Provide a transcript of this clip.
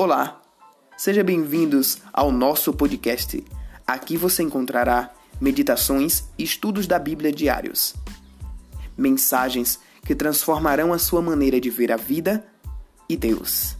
Olá, sejam bem-vindos ao nosso podcast. Aqui você encontrará meditações e estudos da Bíblia diários. Mensagens que transformarão a sua maneira de ver a vida e Deus.